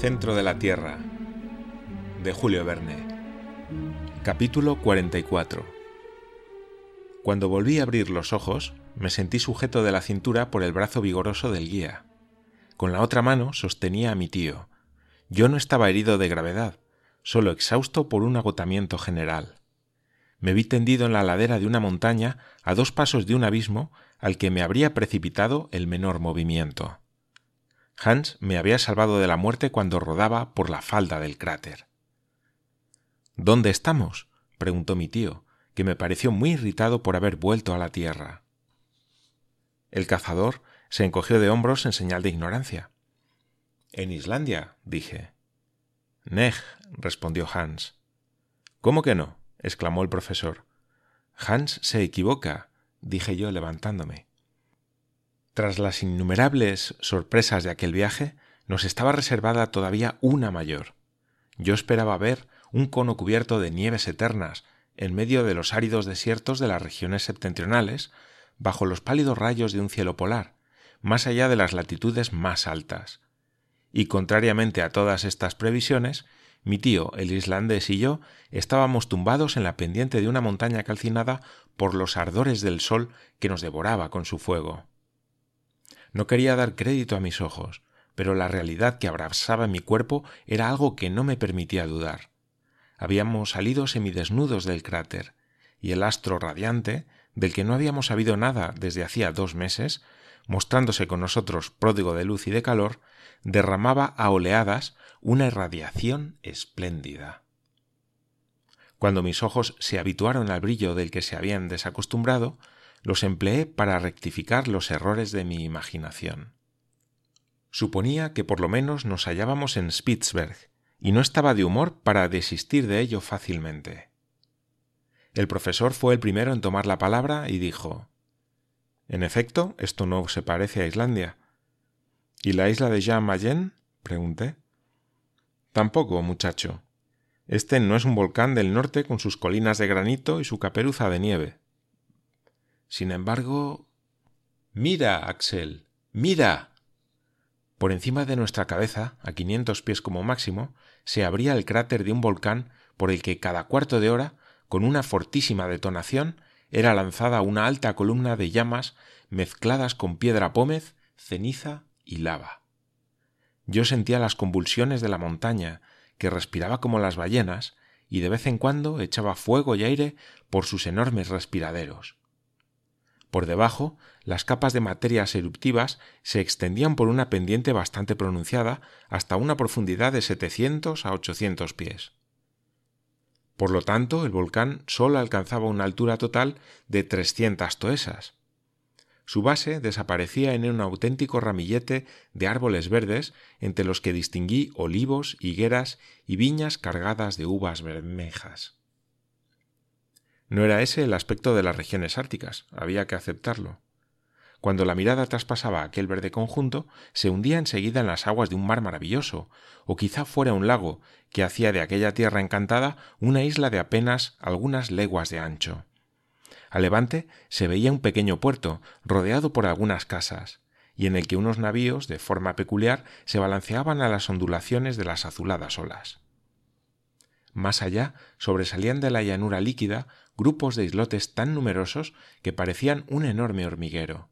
Centro de la Tierra de Julio Verne Capítulo 44 Cuando volví a abrir los ojos, me sentí sujeto de la cintura por el brazo vigoroso del guía. Con la otra mano sostenía a mi tío. Yo no estaba herido de gravedad, solo exhausto por un agotamiento general. Me vi tendido en la ladera de una montaña a dos pasos de un abismo al que me habría precipitado el menor movimiento. Hans me había salvado de la muerte cuando rodaba por la falda del cráter. ¿Dónde estamos? preguntó mi tío, que me pareció muy irritado por haber vuelto a la tierra. El cazador se encogió de hombros en señal de ignorancia. En Islandia, dije. Neg, respondió Hans. ¿Cómo que no? exclamó el profesor. Hans se equivoca, dije yo levantándome. Tras las innumerables sorpresas de aquel viaje, nos estaba reservada todavía una mayor. Yo esperaba ver un cono cubierto de nieves eternas en medio de los áridos desiertos de las regiones septentrionales, bajo los pálidos rayos de un cielo polar, más allá de las latitudes más altas. Y contrariamente a todas estas previsiones, mi tío, el islandés y yo estábamos tumbados en la pendiente de una montaña calcinada por los ardores del sol que nos devoraba con su fuego. No quería dar crédito a mis ojos, pero la realidad que abrasaba mi cuerpo era algo que no me permitía dudar. Habíamos salido semidesnudos del cráter, y el astro radiante, del que no habíamos sabido nada desde hacía dos meses, mostrándose con nosotros pródigo de luz y de calor, derramaba a oleadas una irradiación espléndida. Cuando mis ojos se habituaron al brillo del que se habían desacostumbrado, los empleé para rectificar los errores de mi imaginación. Suponía que por lo menos nos hallábamos en Spitzberg, y no estaba de humor para desistir de ello fácilmente. El profesor fue el primero en tomar la palabra y dijo En efecto, esto no se parece a Islandia. ¿Y la isla de Jean Mayen? pregunté. Tampoco, muchacho. Este no es un volcán del norte con sus colinas de granito y su caperuza de nieve. Sin embargo. Mira, Axel. Mira. Por encima de nuestra cabeza, a quinientos pies como máximo, se abría el cráter de un volcán por el que cada cuarto de hora, con una fortísima detonación, era lanzada una alta columna de llamas mezcladas con piedra pómez, ceniza y lava. Yo sentía las convulsiones de la montaña, que respiraba como las ballenas, y de vez en cuando echaba fuego y aire por sus enormes respiraderos. Por debajo, las capas de materias eruptivas se extendían por una pendiente bastante pronunciada hasta una profundidad de 700 a 800 pies. Por lo tanto, el volcán solo alcanzaba una altura total de 300 toesas. Su base desaparecía en un auténtico ramillete de árboles verdes entre los que distinguí olivos, higueras y viñas cargadas de uvas bermejas. No era ese el aspecto de las regiones árticas, había que aceptarlo. Cuando la mirada traspasaba aquel verde conjunto, se hundía enseguida en las aguas de un mar maravilloso, o quizá fuera un lago que hacía de aquella tierra encantada una isla de apenas algunas leguas de ancho. A levante se veía un pequeño puerto, rodeado por algunas casas, y en el que unos navíos, de forma peculiar, se balanceaban a las ondulaciones de las azuladas olas. Más allá sobresalían de la llanura líquida grupos de islotes tan numerosos que parecían un enorme hormiguero.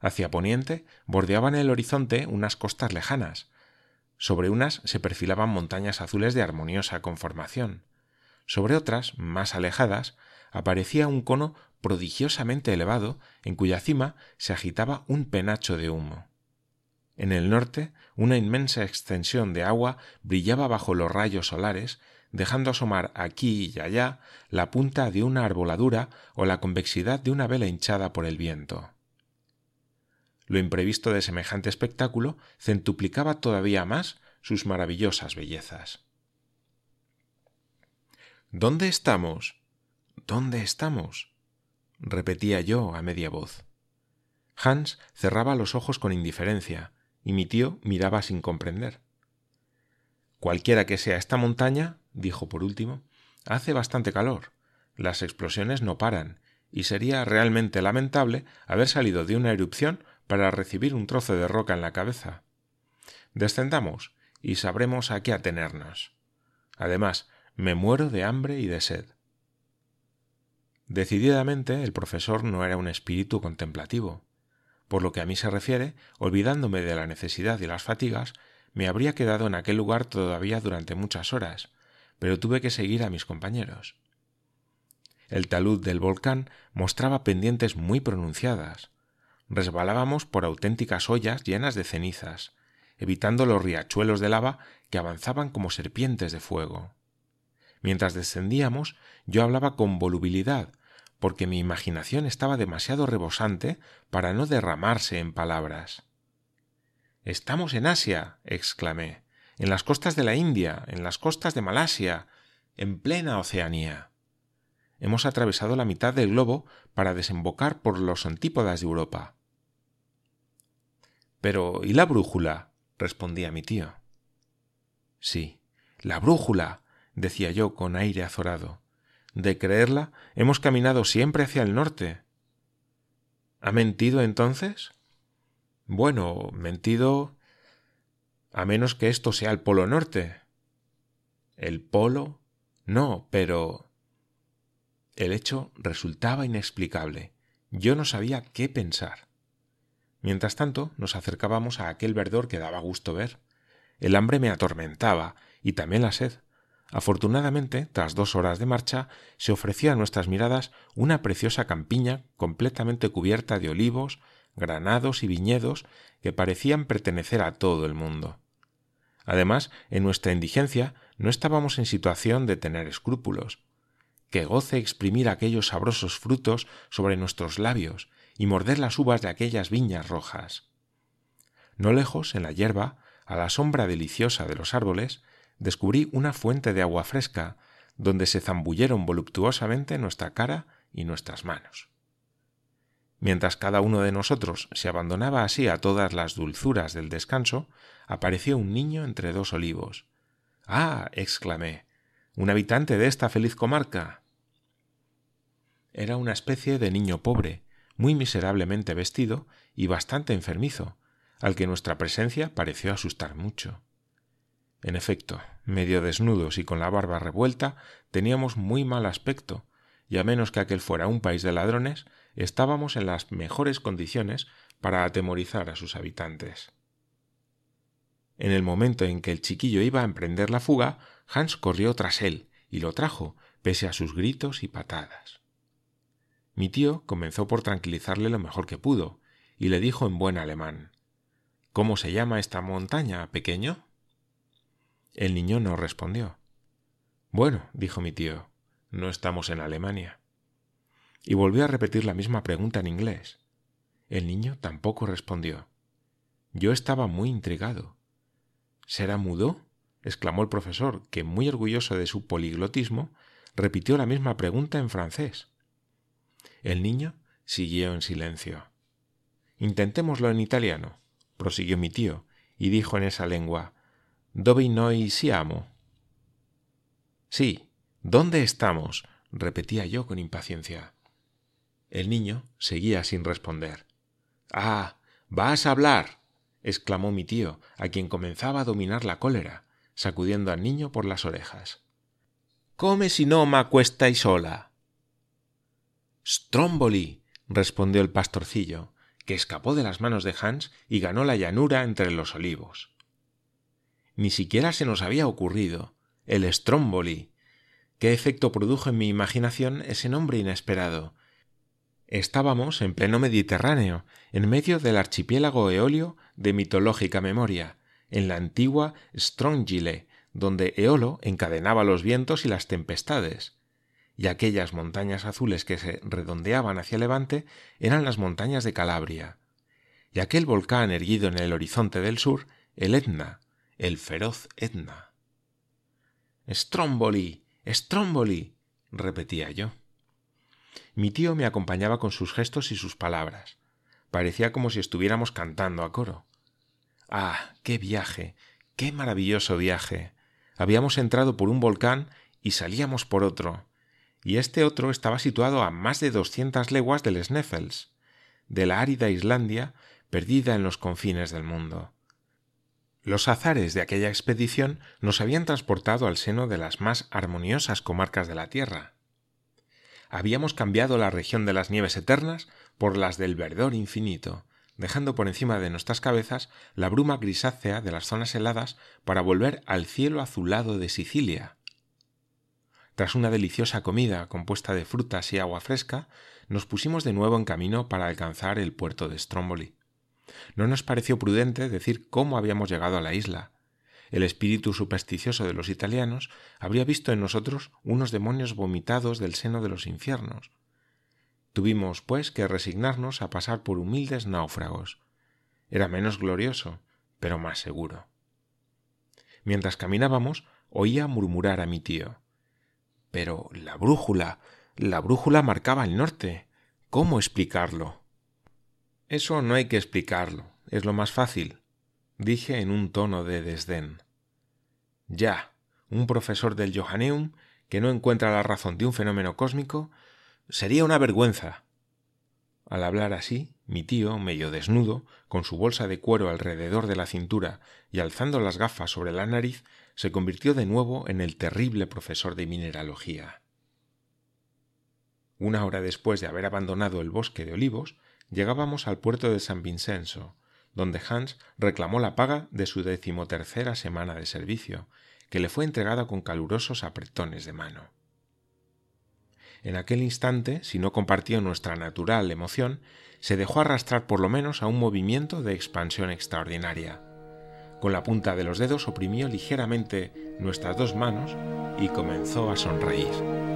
Hacia poniente bordeaban el horizonte unas costas lejanas. Sobre unas se perfilaban montañas azules de armoniosa conformación. Sobre otras, más alejadas, aparecía un cono prodigiosamente elevado en cuya cima se agitaba un penacho de humo. En el norte, una inmensa extensión de agua brillaba bajo los rayos solares dejando asomar aquí y allá la punta de una arboladura o la convexidad de una vela hinchada por el viento. Lo imprevisto de semejante espectáculo centuplicaba todavía más sus maravillosas bellezas. ¿Dónde estamos? ¿Dónde estamos? repetía yo a media voz. Hans cerraba los ojos con indiferencia, y mi tío miraba sin comprender. Cualquiera que sea esta montaña, dijo por último, hace bastante calor. Las explosiones no paran, y sería realmente lamentable haber salido de una erupción para recibir un trozo de roca en la cabeza. Descendamos y sabremos a qué atenernos. Además, me muero de hambre y de sed. Decididamente el profesor no era un espíritu contemplativo. Por lo que a mí se refiere, olvidándome de la necesidad y las fatigas, me habría quedado en aquel lugar todavía durante muchas horas, pero tuve que seguir a mis compañeros. El talud del volcán mostraba pendientes muy pronunciadas. Resbalábamos por auténticas ollas llenas de cenizas, evitando los riachuelos de lava que avanzaban como serpientes de fuego. Mientras descendíamos, yo hablaba con volubilidad, porque mi imaginación estaba demasiado rebosante para no derramarse en palabras. Estamos en Asia, exclamé, en las costas de la India, en las costas de Malasia, en plena Oceanía. Hemos atravesado la mitad del globo para desembocar por los antípodas de Europa. Pero ¿y la brújula? respondía mi tío. Sí, la brújula, decía yo con aire azorado. De creerla, hemos caminado siempre hacia el norte. ¿Ha mentido entonces? Bueno, mentido. A menos que esto sea el Polo Norte. ¿El Polo? No, pero. El hecho resultaba inexplicable. Yo no sabía qué pensar. Mientras tanto, nos acercábamos a aquel verdor que daba gusto ver. El hambre me atormentaba y también la sed. Afortunadamente, tras dos horas de marcha, se ofrecía a nuestras miradas una preciosa campiña completamente cubierta de olivos, granados y viñedos que parecían pertenecer a todo el mundo. Además, en nuestra indigencia no estábamos en situación de tener escrúpulos. Que goce exprimir aquellos sabrosos frutos sobre nuestros labios y morder las uvas de aquellas viñas rojas. No lejos, en la hierba, a la sombra deliciosa de los árboles, descubrí una fuente de agua fresca, donde se zambulleron voluptuosamente nuestra cara y nuestras manos. Mientras cada uno de nosotros se abandonaba así a todas las dulzuras del descanso, apareció un niño entre dos olivos. Ah. exclamé. un habitante de esta feliz comarca. Era una especie de niño pobre, muy miserablemente vestido y bastante enfermizo, al que nuestra presencia pareció asustar mucho. En efecto, medio desnudos y con la barba revuelta, teníamos muy mal aspecto, y a menos que aquel fuera un país de ladrones, estábamos en las mejores condiciones para atemorizar a sus habitantes. En el momento en que el chiquillo iba a emprender la fuga, Hans corrió tras él y lo trajo, pese a sus gritos y patadas. Mi tío comenzó por tranquilizarle lo mejor que pudo, y le dijo en buen alemán ¿Cómo se llama esta montaña, pequeño? El niño no respondió. Bueno, dijo mi tío, no estamos en Alemania. Y volvió a repetir la misma pregunta en inglés. El niño tampoco respondió. Yo estaba muy intrigado. ¿Será mudo? exclamó el profesor, que, muy orgulloso de su poliglotismo, repitió la misma pregunta en francés. El niño siguió en silencio. Intentémoslo en italiano, prosiguió mi tío, y dijo en esa lengua Dove noi siamo? Sí, ¿dónde estamos? repetía yo con impaciencia. El niño seguía sin responder. Ah, vas a hablar. exclamó mi tío, a quien comenzaba a dominar la cólera, sacudiendo al niño por las orejas. Come si no ma y sola. Stromboli. respondió el pastorcillo, que escapó de las manos de Hans y ganó la llanura entre los olivos. Ni siquiera se nos había ocurrido. El Stromboli. ¿Qué efecto produjo en mi imaginación ese nombre inesperado? Estábamos en pleno Mediterráneo, en medio del archipiélago eolio de mitológica memoria, en la antigua Strongile, donde Eolo encadenaba los vientos y las tempestades. Y aquellas montañas azules que se redondeaban hacia levante eran las montañas de Calabria. Y aquel volcán erguido en el horizonte del sur, el Etna, el feroz Etna. Stromboli. Stromboli. repetía yo. Mi tío me acompañaba con sus gestos y sus palabras. Parecía como si estuviéramos cantando a coro. Ah, qué viaje, qué maravilloso viaje. Habíamos entrado por un volcán y salíamos por otro, y este otro estaba situado a más de doscientas leguas del Sneffels, de la árida Islandia perdida en los confines del mundo. Los azares de aquella expedición nos habían transportado al seno de las más armoniosas comarcas de la Tierra. Habíamos cambiado la región de las nieves eternas por las del verdor infinito, dejando por encima de nuestras cabezas la bruma grisácea de las zonas heladas para volver al cielo azulado de Sicilia. Tras una deliciosa comida compuesta de frutas y agua fresca, nos pusimos de nuevo en camino para alcanzar el puerto de Stromboli. No nos pareció prudente decir cómo habíamos llegado a la isla. El espíritu supersticioso de los italianos habría visto en nosotros unos demonios vomitados del seno de los infiernos. Tuvimos, pues, que resignarnos a pasar por humildes náufragos. Era menos glorioso, pero más seguro. Mientras caminábamos, oía murmurar a mi tío. Pero la brújula. La brújula marcaba el norte. ¿Cómo explicarlo? Eso no hay que explicarlo, es lo más fácil, dije en un tono de desdén. Ya, un profesor del Johanneum que no encuentra la razón de un fenómeno cósmico sería una vergüenza. Al hablar así, mi tío, medio desnudo, con su bolsa de cuero alrededor de la cintura y alzando las gafas sobre la nariz, se convirtió de nuevo en el terrible profesor de mineralogía. Una hora después de haber abandonado el bosque de olivos, llegábamos al puerto de San Vincenzo, donde Hans reclamó la paga de su decimotercera semana de servicio, que le fue entregada con calurosos apretones de mano. En aquel instante, si no compartió nuestra natural emoción, se dejó arrastrar por lo menos a un movimiento de expansión extraordinaria. Con la punta de los dedos oprimió ligeramente nuestras dos manos y comenzó a sonreír.